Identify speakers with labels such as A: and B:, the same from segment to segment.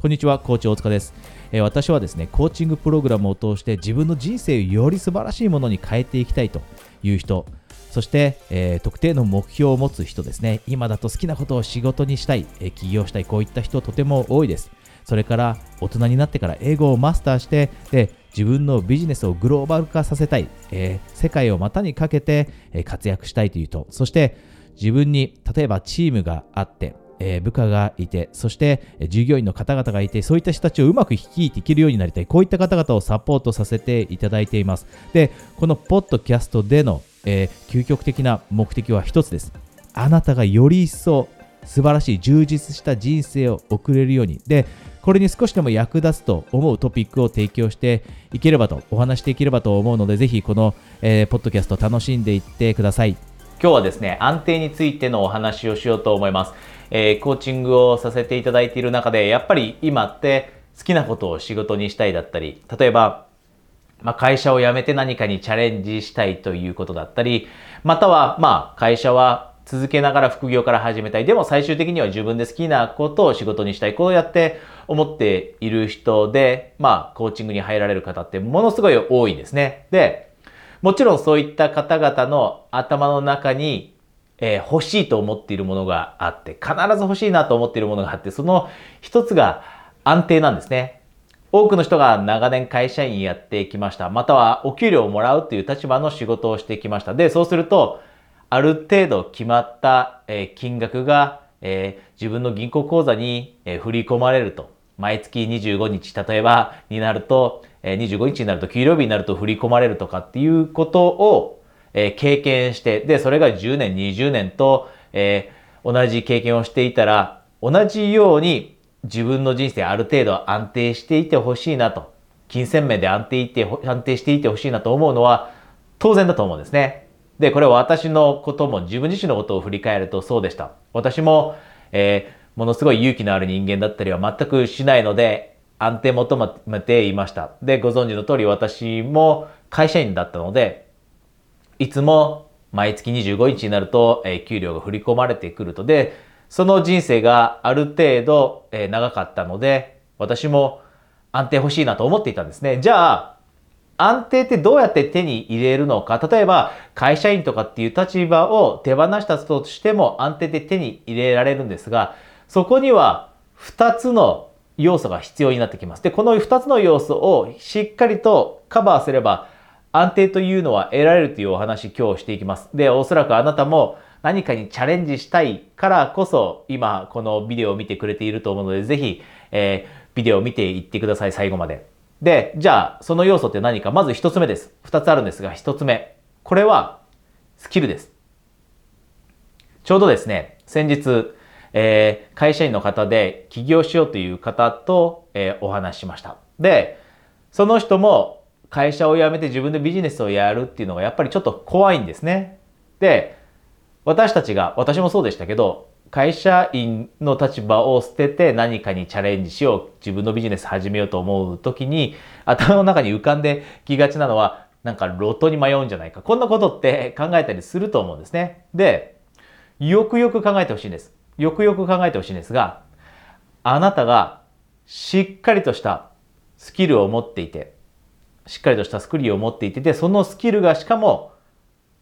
A: こんにちは、コーチ大塚です、え、私はですね、コーチングプログラムを通して自分の人生をより素晴らしいものに変えていきたいという人、そして、えー、特定の目標を持つ人ですね、今だと好きなことを仕事にしたい、え、起業したい、こういった人とても多いです。それから大人になってから英語をマスターしてで自分のビジネスをグローバル化させたい、えー、世界を股にかけて、え活躍したいという人。そして自分に例えばチームがあってえー、部下がいて、そして従業員の方々がいて、そういった人たちをうまく率いていけるようになりたい。こういった方々をサポートさせていただいています。で、このポッドキャストでの、えー、究極的な目的は一つです。あなたがより一層素晴らしい充実した人生を送れるように。で、これに少しでも役立つと思うトピックを提供していければと、お話していければと思うので、ぜひこの、えー、ポッドキャスト楽しんでいってください。
B: 今日はですね、安定についてのお話をしようと思います。えー、コーチングをさせていただいている中で、やっぱり今って好きなことを仕事にしたいだったり、例えば、まあ、会社を辞めて何かにチャレンジしたいということだったり、または、まあ、会社は続けながら副業から始めたい。でも最終的には自分で好きなことを仕事にしたい。こうやって思っている人で、まあ、コーチングに入られる方ってものすごい多いんですね。で、もちろんそういった方々の頭の中に、えー、欲しいと思っているものがあって、必ず欲しいなと思っているものがあって、その一つが安定なんですね。多くの人が長年会社員やってきました。またはお給料をもらうという立場の仕事をしてきました。で、そうすると、ある程度決まった、え、金額が、えー、自分の銀行口座に、え振り込まれると。毎月25日、例えばになると、25日になると、給料日になると振り込まれるとかっていうことを、経験して、で、それが10年、20年と、え同じ経験をしていたら、同じように自分の人生ある程度安定していてほしいなと、金銭面で安定いて安定していてほしいなと思うのは当然だと思うんですね。で、これは私のことも自分自身のことを振り返るとそうでした。私も、えーものすごい勇気のある人間だったりは全くしないので、安定求めていました。で、ご存知の通り私も会社員だったので、いつも毎月25日になると、えー、給料が振り込まれてくると。で、その人生がある程度、えー、長かったので、私も安定欲しいなと思っていたんですね。じゃあ、安定ってどうやって手に入れるのか。例えば、会社員とかっていう立場を手放したとしても安定で手に入れられるんですが、そこには2つの要素が必要になってきます。で、この2つの要素をしっかりとカバーすれば安定というのは得られるというお話今日していきます。で、おそらくあなたも何かにチャレンジしたいからこそ今このビデオを見てくれていると思うのでぜひ、えー、ビデオを見ていってください、最後まで。で、じゃあその要素って何かまず1つ目です。2つあるんですが1つ目。これはスキルです。ちょうどですね、先日えー、会社員の方で起業しようという方と、えー、お話ししました。で、その人も会社を辞めて自分でビジネスをやるっていうのがやっぱりちょっと怖いんですね。で、私たちが、私もそうでしたけど、会社員の立場を捨てて何かにチャレンジしよう、自分のビジネス始めようと思う時に、頭の中に浮かんできがちなのは、なんか路頭に迷うんじゃないか。こんなことって考えたりすると思うんですね。で、よくよく考えてほしいんです。よくよく考えてほしいんですが、あなたがしっかりとしたスキルを持っていて、しっかりとしたスキルを持っていて、そのスキルがしかも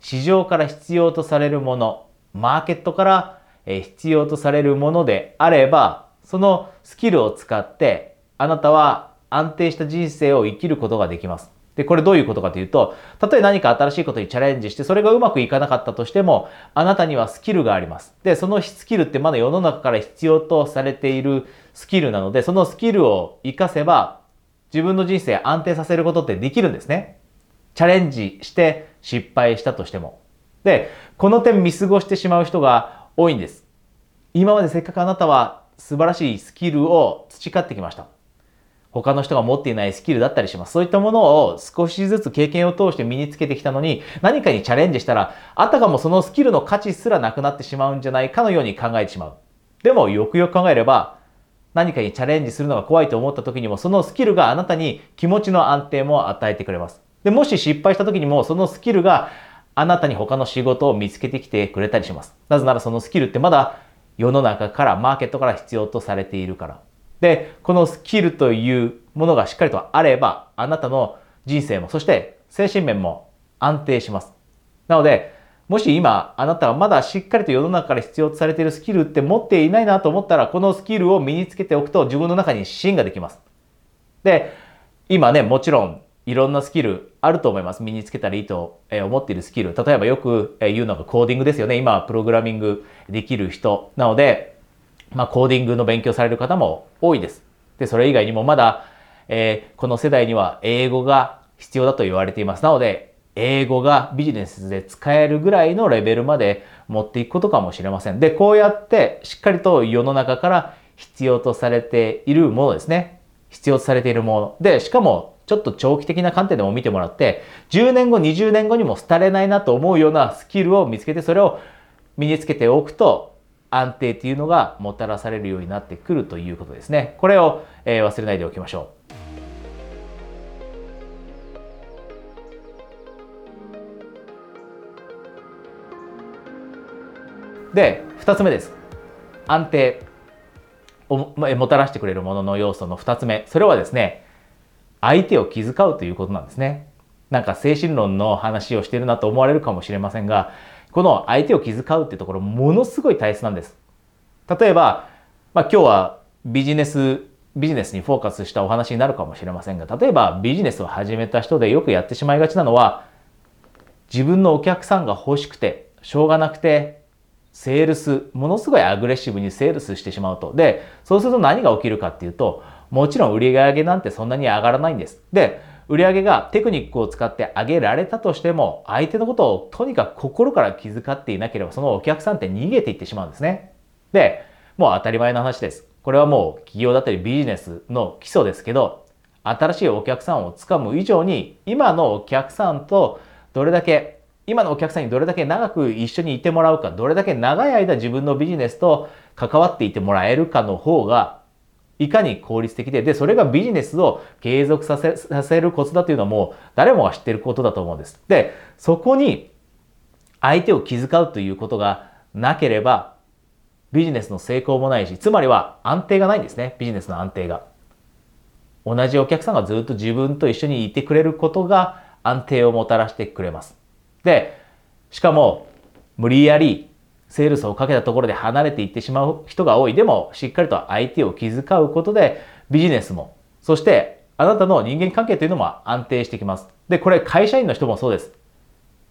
B: 市場から必要とされるもの、マーケットから必要とされるものであれば、そのスキルを使ってあなたは安定した人生を生きることができます。で、これどういうことかというと、たとえ何か新しいことにチャレンジして、それがうまくいかなかったとしても、あなたにはスキルがあります。で、そのスキルってまだ世の中から必要とされているスキルなので、そのスキルを活かせば、自分の人生安定させることってできるんですね。チャレンジして失敗したとしても。で、この点見過ごしてしまう人が多いんです。今までせっかくあなたは素晴らしいスキルを培ってきました。他の人が持っていないスキルだったりします。そういったものを少しずつ経験を通して身につけてきたのに、何かにチャレンジしたら、あたかもそのスキルの価値すらなくなってしまうんじゃないかのように考えてしまう。でも、よくよく考えれば、何かにチャレンジするのが怖いと思った時にも、そのスキルがあなたに気持ちの安定も与えてくれます。で、もし失敗した時にも、そのスキルがあなたに他の仕事を見つけてきてくれたりします。なぜならそのスキルってまだ世の中から、マーケットから必要とされているから。で、このスキルというものがしっかりとあれば、あなたの人生も、そして精神面も安定します。なので、もし今、あなたはまだしっかりと世の中から必要とされているスキルって持っていないなと思ったら、このスキルを身につけておくと自分の中に芯ができます。で、今ね、もちろんいろんなスキルあると思います。身につけたらいいと思っているスキル。例えばよく言うのがコーディングですよね。今、プログラミングできる人なので、まあ、コーディングの勉強される方も多いです。で、それ以外にもまだ、えー、この世代には英語が必要だと言われています。なので、英語がビジネスで使えるぐらいのレベルまで持っていくことかもしれません。で、こうやってしっかりと世の中から必要とされているものですね。必要とされているもの。で、しかもちょっと長期的な観点でも見てもらって、10年後、20年後にも廃れないなと思うようなスキルを見つけて、それを身につけておくと、安定っていうのがもたらされるようになってくるということですね。これを、えー、忘れないでおきましょう。で、2つ目です。安定をもたらしてくれるものの要素の2つ目。それはですね、相手を気遣うということなんですね。なんか精神論の話をしてるなと思われるかもしれませんが、この相手を気遣うってところものすごい大切なんです。例えば、まあ、今日はビジネスビジネスにフォーカスしたお話になるかもしれませんが例えばビジネスを始めた人でよくやってしまいがちなのは自分のお客さんが欲しくてしょうがなくてセールスものすごいアグレッシブにセールスしてしまうとでそうすると何が起きるかっていうともちろん売り上げなんてそんなに上がらないんです。で、売り上げがテクニックを使って上げられたとしても、相手のことをとにかく心から気遣っていなければ、そのお客さんって逃げていってしまうんですね。で、もう当たり前の話です。これはもう企業だったりビジネスの基礎ですけど、新しいお客さんをつかむ以上に、今のお客さんとどれだけ、今のお客さんにどれだけ長く一緒にいてもらうか、どれだけ長い間自分のビジネスと関わっていてもらえるかの方がいかに効率的で、で、それがビジネスを継続させ、させるコツだというのはもう誰もが知ってることだと思うんです。で、そこに相手を気遣うということがなければ、ビジネスの成功もないし、つまりは安定がないんですね。ビジネスの安定が。同じお客さんがずっと自分と一緒にいてくれることが安定をもたらしてくれます。で、しかも、無理やりセールスをかけたところで離れていってしまう人が多い。でも、しっかりと相手を気遣うことで、ビジネスも、そしてあなたの人間関係というのも安定してきます。で、これ会社員の人もそうです。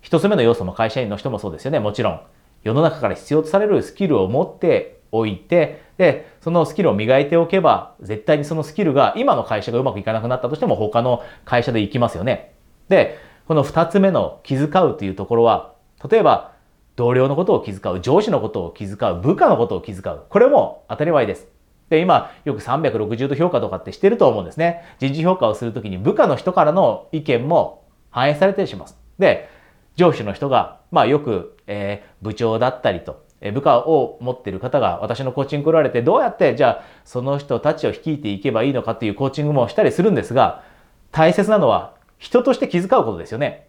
B: 一つ目の要素も会社員の人もそうですよね。もちろん。世の中から必要とされるスキルを持っておいて、で、そのスキルを磨いておけば、絶対にそのスキルが今の会社がうまくいかなくなったとしても他の会社で行きますよね。で、この二つ目の気遣うというところは、例えば同僚のことを気遣う、上司のことを気遣う、部下のことを気遣う。これも当たり前です。で、今、よく360度評価とかってしてると思うんですね。人事評価をするときに部下の人からの意見も反映されたりします。で、上司の人が、まあよく、えー、部長だったりと、え部下を持ってる方が私のコーチング来られて、どうやってじゃあその人たちを率いていけばいいのかっていうコーチングもしたりするんですが、大切なのは人として気遣うことですよね。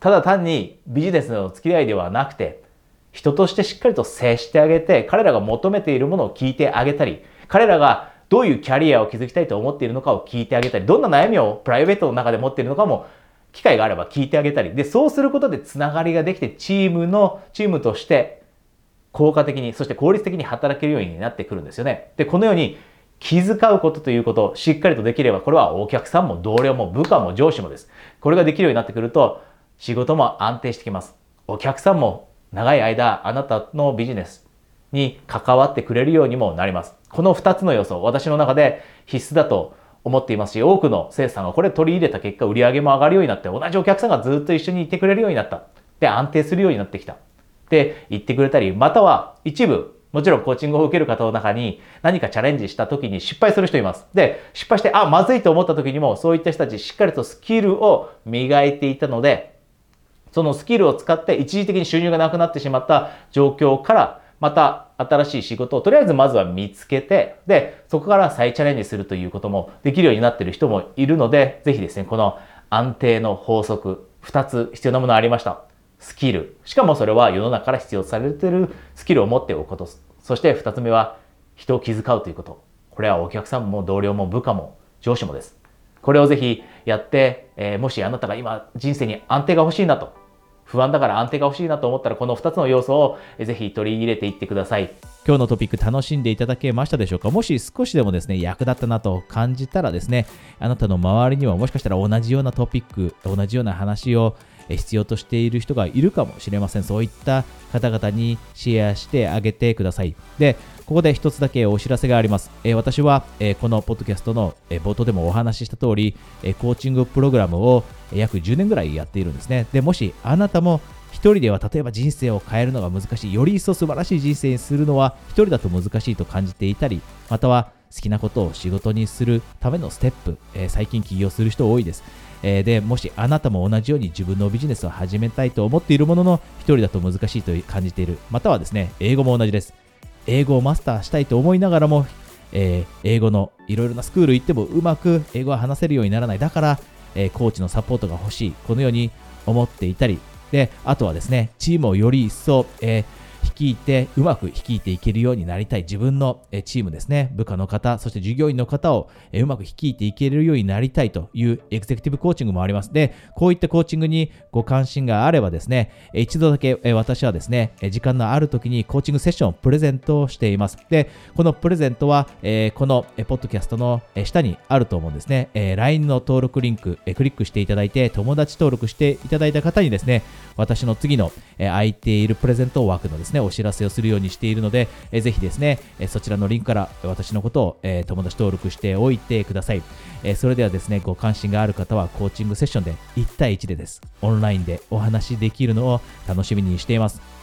B: ただ単にビジネスの付き合いではなくて、人としてしっかりと接してあげて、彼らが求めているものを聞いてあげたり、彼らがどういうキャリアを築きたいと思っているのかを聞いてあげたり、どんな悩みをプライベートの中で持っているのかも、機会があれば聞いてあげたり、で、そうすることでつながりができて、チームの、チームとして効果的に、そして効率的に働けるようになってくるんですよね。で、このように気遣うことということ、しっかりとできれば、これはお客さんも同僚も部下も上司もです。これができるようになってくると、仕事も安定してきます。お客さんも長い間あなたのビジネスに関わってくれるようにもなります。この2つの要素、私の中で必須だと思っていますし、多くの生産がこれ取り入れた結果、売り上げも上がるようになって、同じお客さんがずっと一緒にいてくれるようになった。で、安定するようになってきた。って言ってくれたり、または一部、もちろんコーチングを受ける方の中に何かチャレンジした時に失敗する人います。で、失敗して、あ、まずいと思った時にも、そういった人たちしっかりとスキルを磨いていたので、そのスキルを使って一時的に収入がなくなってしまった状況から、また新しい仕事をとりあえずまずは見つけて、で、そこから再チャレンジするということもできるようになっている人もいるので、ぜひですね、この安定の法則、2つ必要なものありました。スキル。しかもそれは世の中から必要とされているスキルを持っておくこと。そして2つ目は人を気遣うということ。これはお客さんも同僚も部下も上司もです。これをぜひやって、えー、もしあなたが今人生に安定が欲しいなと、不安だから安定が欲しいなと思ったらこの2つの要素をぜひ取り入れていってください。
A: 今日のトピック楽しんでいただけましたでしょうか？もし少しでもですね、役立ったなと感じたらですね、あなたの周りにはもしかしたら同じようなトピック、同じような話を必要としている人がいるかもしれません。そういった方々にシェアしてあげてください。で、ここで一つだけお知らせがあります。えー、私は、えー、このポッドキャストの、えー、冒頭でもお話しした通り、えコーチングプログラムを約10年ぐらいやっているんですね。で、もしあなたも一人では例えば人生を変えるのが難しい、より一層素晴らしい人生にするのは一人だと難しいと感じていたり、または好きなことを仕事にするためのステップ、え最近起業する人多いです。えで、もしあなたも同じように自分のビジネスを始めたいと思っているものの、一人だと難しいと感じている。またはですね、英語も同じです。英語をマスターしたいと思いながらも、えー、英語のいろいろなスクール行ってもうまく英語が話せるようにならない。だから、えー、コーチのサポートが欲しい。このように思っていたり、で、あとはですね、チームをより一層、えー、率いて、うまく率いていけるようになりたい自分のチームですね、部下の方、そして従業員の方をうまく率いていけるようになりたいというエグゼクティブコーチングもあります。で、こういったコーチングにご関心があればですね、一度だけ私はですね、時間のある時にコーチングセッションをプレゼントをしています。で、このプレゼントは、このポッドキャストの下にあると思うんですね。LINE の登録リンク、クリックしていただいて、友達登録していただいた方にですね、私の次の空いているプレゼント枠のですね、お知らせをするようにしているので、えぜひですね、えそちらのリンクから私のことを、え友達登録しておいてください。えそれではですね、ご関心がある方はコーチングセッションで1対1でです。オンラインでお話しできるのを楽しみにしています。